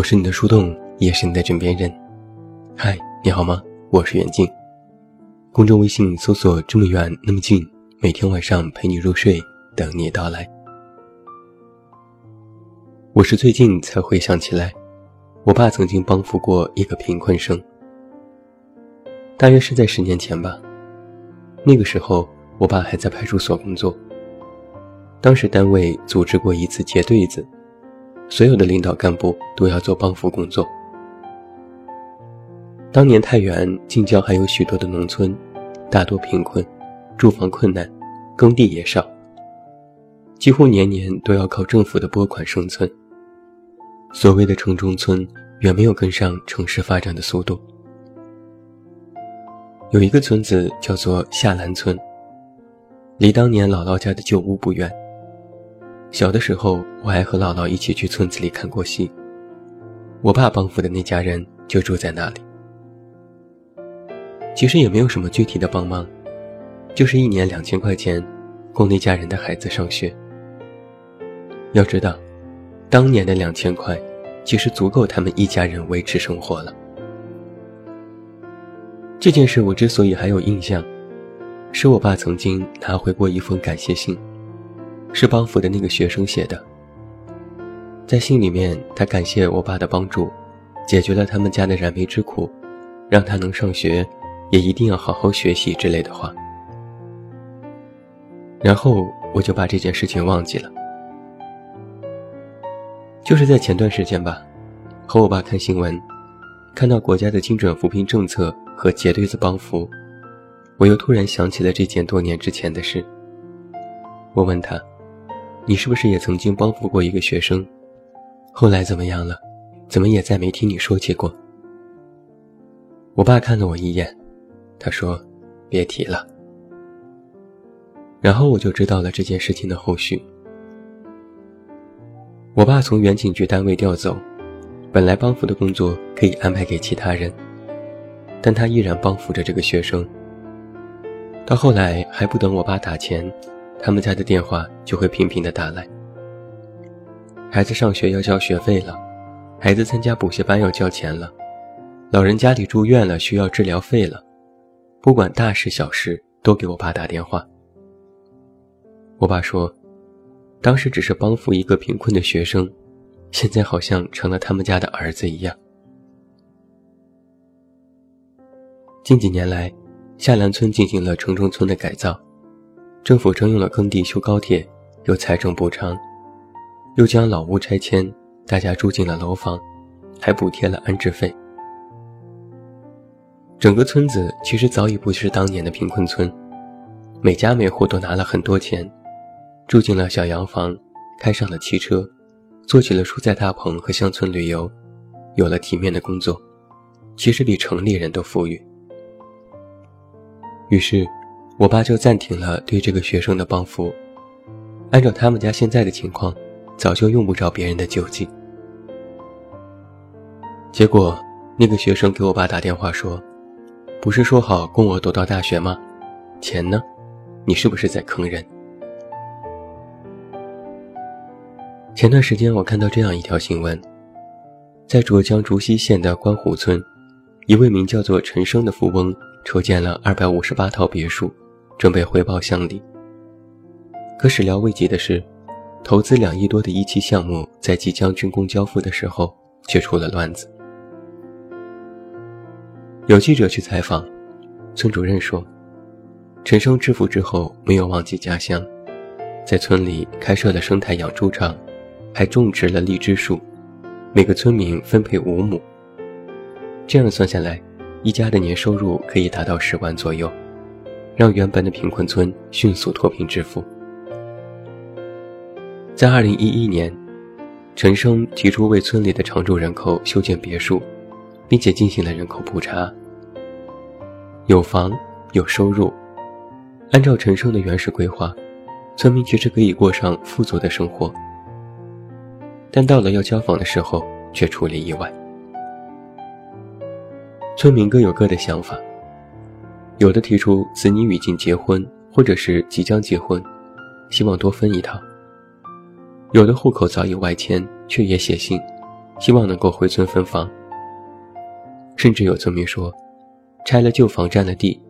我是你的树洞，也是你的枕边人。嗨，你好吗？我是远近。公众微信搜索“这么远那么近”，每天晚上陪你入睡，等你到来。我是最近才回想起来，我爸曾经帮扶过一个贫困生。大约是在十年前吧。那个时候，我爸还在派出所工作。当时单位组织过一次结对子。所有的领导干部都要做帮扶工作。当年太原近郊还有许多的农村，大多贫困，住房困难，耕地也少，几乎年年都要靠政府的拨款生存。所谓的城中村远没有跟上城市发展的速度。有一个村子叫做下兰村，离当年姥姥家的旧屋不远。小的时候，我还和姥姥一起去村子里看过戏。我爸帮扶的那家人就住在那里。其实也没有什么具体的帮忙，就是一年两千块钱，供那家人的孩子上学。要知道，当年的两千块，其实足够他们一家人维持生活了。这件事我之所以还有印象，是我爸曾经拿回过一封感谢信。是帮扶的那个学生写的，在信里面，他感谢我爸的帮助，解决了他们家的燃眉之苦，让他能上学，也一定要好好学习之类的话。然后我就把这件事情忘记了。就是在前段时间吧，和我爸看新闻，看到国家的精准扶贫政策和结对子帮扶，我又突然想起了这件多年之前的事。我问他。你是不是也曾经帮扶过一个学生？后来怎么样了？怎么也再没听你说起过？我爸看了我一眼，他说：“别提了。”然后我就知道了这件事情的后续。我爸从远景局单位调走，本来帮扶的工作可以安排给其他人，但他依然帮扶着这个学生。到后来还不等我爸打钱。他们家的电话就会频频的打来。孩子上学要交学费了，孩子参加补习班要交钱了，老人家里住院了需要治疗费了，不管大事小事都给我爸打电话。我爸说，当时只是帮扶一个贫困的学生，现在好像成了他们家的儿子一样。近几年来，下兰村进行了城中村的改造。政府征用了耕地修高铁，有财政补偿，又将老屋拆迁，大家住进了楼房，还补贴了安置费。整个村子其实早已不是当年的贫困村，每家每户都拿了很多钱，住进了小洋房，开上了汽车，做起了蔬菜大棚和乡村旅游，有了体面的工作，其实比城里人都富裕。于是。我爸就暂停了对这个学生的帮扶，按照他们家现在的情况，早就用不着别人的救济。结果，那个学生给我爸打电话说：“不是说好供我读到大学吗？钱呢？你是不是在坑人？”前段时间我看到这样一条新闻，在浙江竹溪县的观湖村，一位名叫做陈生的富翁筹建了二百五十八套别墅。准备回报乡里，可始料未及的是，投资两亿多的一期项目在即将竣工交付的时候却出了乱子。有记者去采访，村主任说，陈生致富之后没有忘记家乡，在村里开设了生态养猪场，还种植了荔枝树，每个村民分配五亩。这样算下来，一家的年收入可以达到十万左右。让原本的贫困村迅速脱贫致富。在二零一一年，陈生提出为村里的常住人口修建别墅，并且进行了人口普查。有房有收入，按照陈生的原始规划，村民其实可以过上富足的生活。但到了要交房的时候，却出了意外。村民各有各的想法。有的提出子女已经结婚，或者是即将结婚，希望多分一套；有的户口早已外迁，却也写信，希望能够回村分房。甚至有村民说，拆了旧房占了地，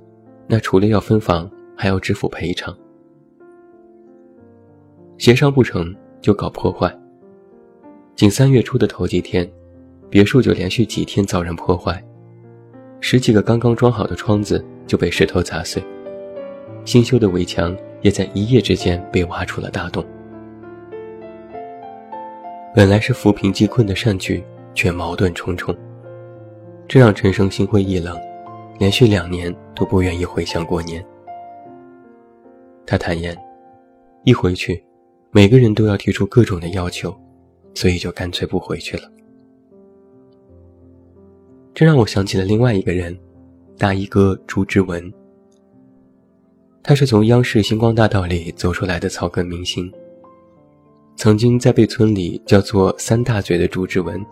那除了要分房，还要支付赔偿。协商不成就搞破坏。仅三月初的头几天，别墅就连续几天遭人破坏，十几个刚刚装好的窗子就被石头砸碎，新修的围墙也在一夜之间被挖出了大洞。本来是扶贫济困的善举，却矛盾重重，这让陈生心灰意冷，连续两年都不愿意回乡过年。他坦言，一回去。每个人都要提出各种的要求，所以就干脆不回去了。这让我想起了另外一个人，大衣哥朱之文。他是从央视星光大道里走出来的草根明星。曾经在被村里叫做“三大嘴”的朱之文，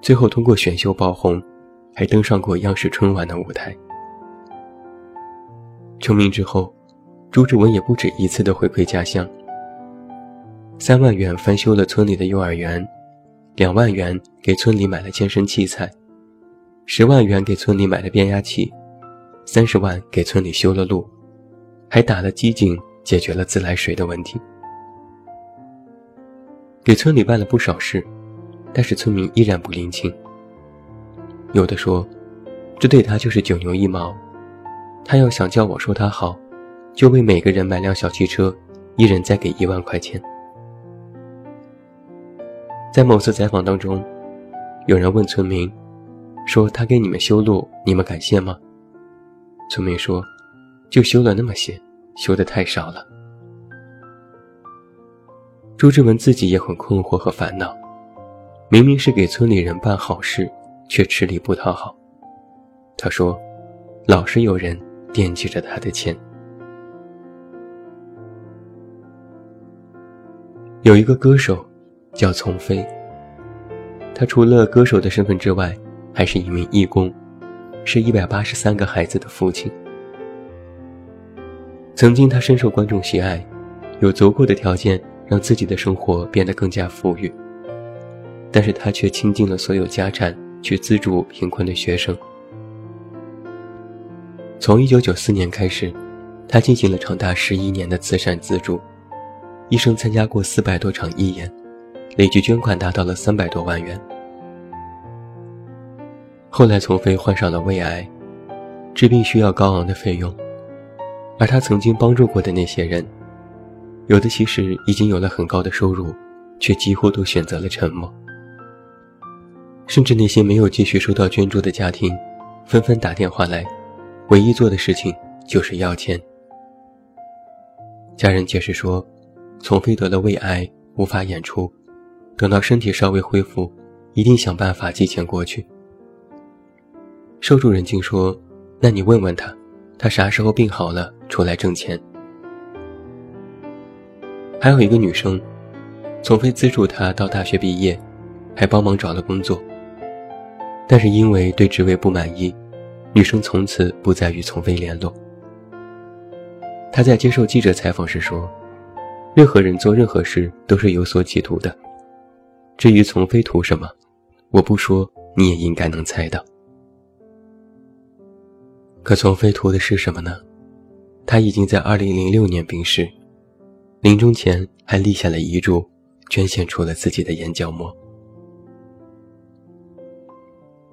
最后通过选秀爆红，还登上过央视春晚的舞台。成名之后，朱之文也不止一次的回馈家乡。三万元翻修了村里的幼儿园，两万元给村里买了健身器材，十万元给村里买了变压器，三十万给村里修了路，还打了机井，解决了自来水的问题。给村里办了不少事，但是村民依然不领情。有的说，这对他就是九牛一毛，他要想叫我说他好，就为每个人买辆小汽车，一人再给一万块钱。在某次采访当中，有人问村民，说他给你们修路，你们感谢吗？村民说，就修了那么些，修的太少了。朱之文自己也很困惑和烦恼，明明是给村里人办好事，却吃力不讨好。他说，老是有人惦记着他的钱。有一个歌手。叫丛飞。他除了歌手的身份之外，还是一名义工，是一百八十三个孩子的父亲。曾经他深受观众喜爱，有足够的条件让自己的生活变得更加富裕。但是他却倾尽了所有家产去资助贫困的学生。从一九九四年开始，他进行了长达十一年的慈善资助，一生参加过四百多场义演。累计捐款达到了三百多万元。后来，丛飞患上了胃癌，治病需要高昂的费用，而他曾经帮助过的那些人，有的其实已经有了很高的收入，却几乎都选择了沉默。甚至那些没有继续收到捐助的家庭，纷纷打电话来，唯一做的事情就是要钱。家人解释说，丛飞得了胃癌，无法演出。等到身体稍微恢复，一定想办法寄钱过去。受助人竟说：“那你问问他，他啥时候病好了出来挣钱。”还有一个女生，丛飞资助她到大学毕业，还帮忙找了工作。但是因为对职位不满意，女生从此不再与丛飞联络。她在接受记者采访时说：“任何人做任何事都是有所企图的。”至于丛飞图什么，我不说你也应该能猜到。可从飞图的是什么呢？他已经在2006年病逝，临终前还立下了遗嘱，捐献出了自己的眼角膜。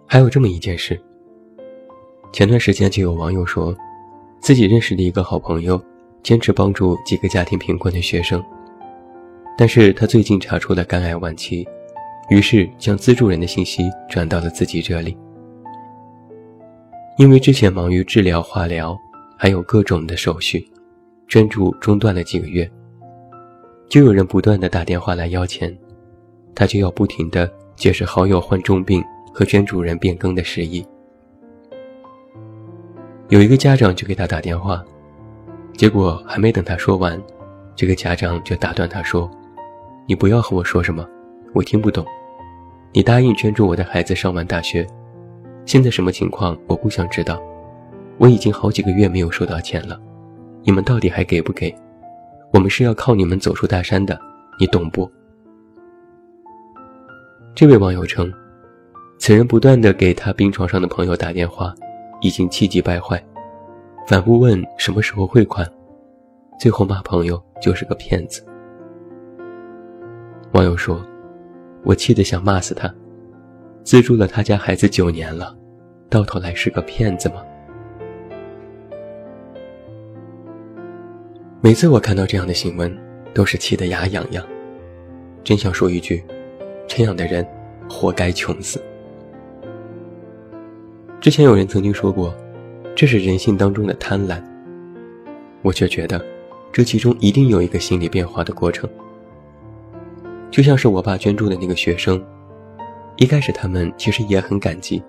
还有这么一件事，前段时间就有网友说，自己认识的一个好朋友，坚持帮助几个家庭贫困的学生。但是他最近查出了肝癌晚期，于是将资助人的信息转到了自己这里。因为之前忙于治疗、化疗，还有各种的手续，捐助中断了几个月，就有人不断的打电话来要钱，他就要不停的解释好友患重病和捐助人变更的事宜。有一个家长就给他打电话，结果还没等他说完，这个家长就打断他说。你不要和我说什么，我听不懂。你答应捐助我的孩子上完大学，现在什么情况我不想知道。我已经好几个月没有收到钱了，你们到底还给不给？我们是要靠你们走出大山的，你懂不？这位网友称，此人不断的给他病床上的朋友打电话，已经气急败坏，反复问什么时候汇款，最后骂朋友就是个骗子。网友说：“我气得想骂死他，资助了他家孩子九年了，到头来是个骗子吗？”每次我看到这样的新闻，都是气得牙痒痒，真想说一句：“这样的人，活该穷死。”之前有人曾经说过，这是人性当中的贪婪。我却觉得，这其中一定有一个心理变化的过程。就像是我爸捐助的那个学生，一开始他们其实也很感激，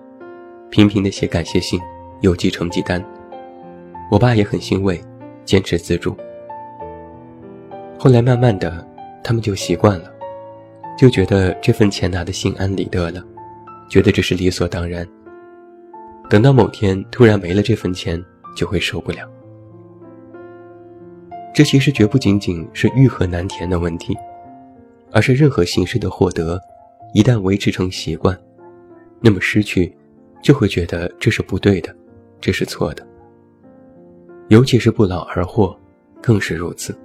频频的写感谢信，邮寄成绩单，我爸也很欣慰，坚持资助。后来慢慢的，他们就习惯了，就觉得这份钱拿的心安理得了，觉得这是理所当然。等到某天突然没了这份钱，就会受不了。这其实绝不仅仅是欲壑难填的问题，而是任何形式的获得，一旦维持成习惯，那么失去，就会觉得这是不对的，这是错的。尤其是不劳而获，更是如此。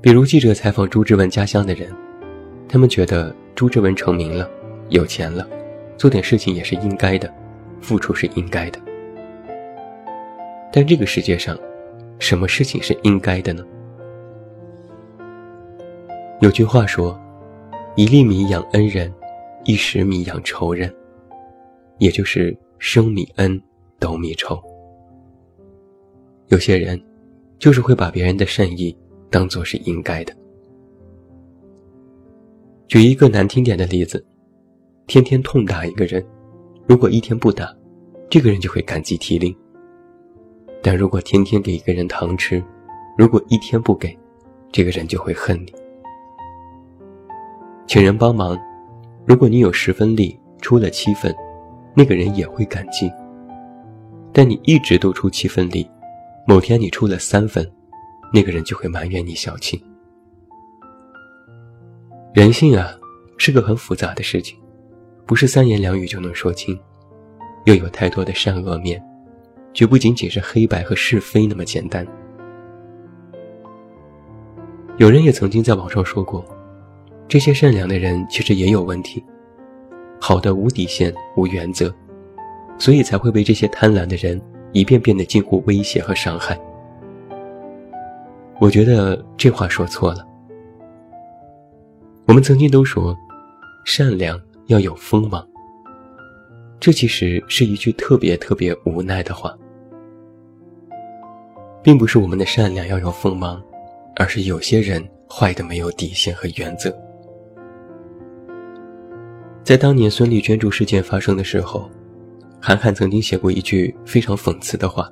比如记者采访朱之文家乡的人，他们觉得朱之文成名了，有钱了，做点事情也是应该的，付出是应该的。但这个世界上，什么事情是应该的呢？有句话说：“一粒米养恩人，一石米养仇人。”也就是升米恩，斗米仇。有些人，就是会把别人的善意。当做是应该的。举一个难听点的例子，天天痛打一个人，如果一天不打，这个人就会感激涕零；但如果天天给一个人糖吃，如果一天不给，这个人就会恨你。请人帮忙，如果你有十分力出了七分，那个人也会感激；但你一直都出七分力，某天你出了三分。那个人就会埋怨你小气。人性啊，是个很复杂的事情，不是三言两语就能说清，又有太多的善恶面，绝不仅仅是黑白和是非那么简单。有人也曾经在网上说过，这些善良的人其实也有问题，好的无底线、无原则，所以才会被这些贪婪的人一遍遍的近乎威胁和伤害。我觉得这话说错了。我们曾经都说，善良要有锋芒。这其实是一句特别特别无奈的话，并不是我们的善良要有锋芒，而是有些人坏的没有底线和原则。在当年孙俪捐助事件发生的时候，韩寒曾经写过一句非常讽刺的话：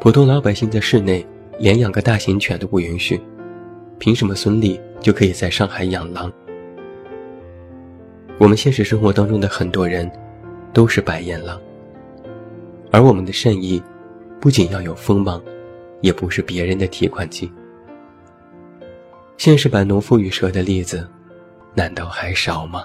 普通老百姓在室内。连养个大型犬都不允许，凭什么孙俪就可以在上海养狼？我们现实生活当中的很多人，都是白眼狼。而我们的善意，不仅要有锋芒，也不是别人的提款机。现实版农夫与蛇的例子，难道还少吗？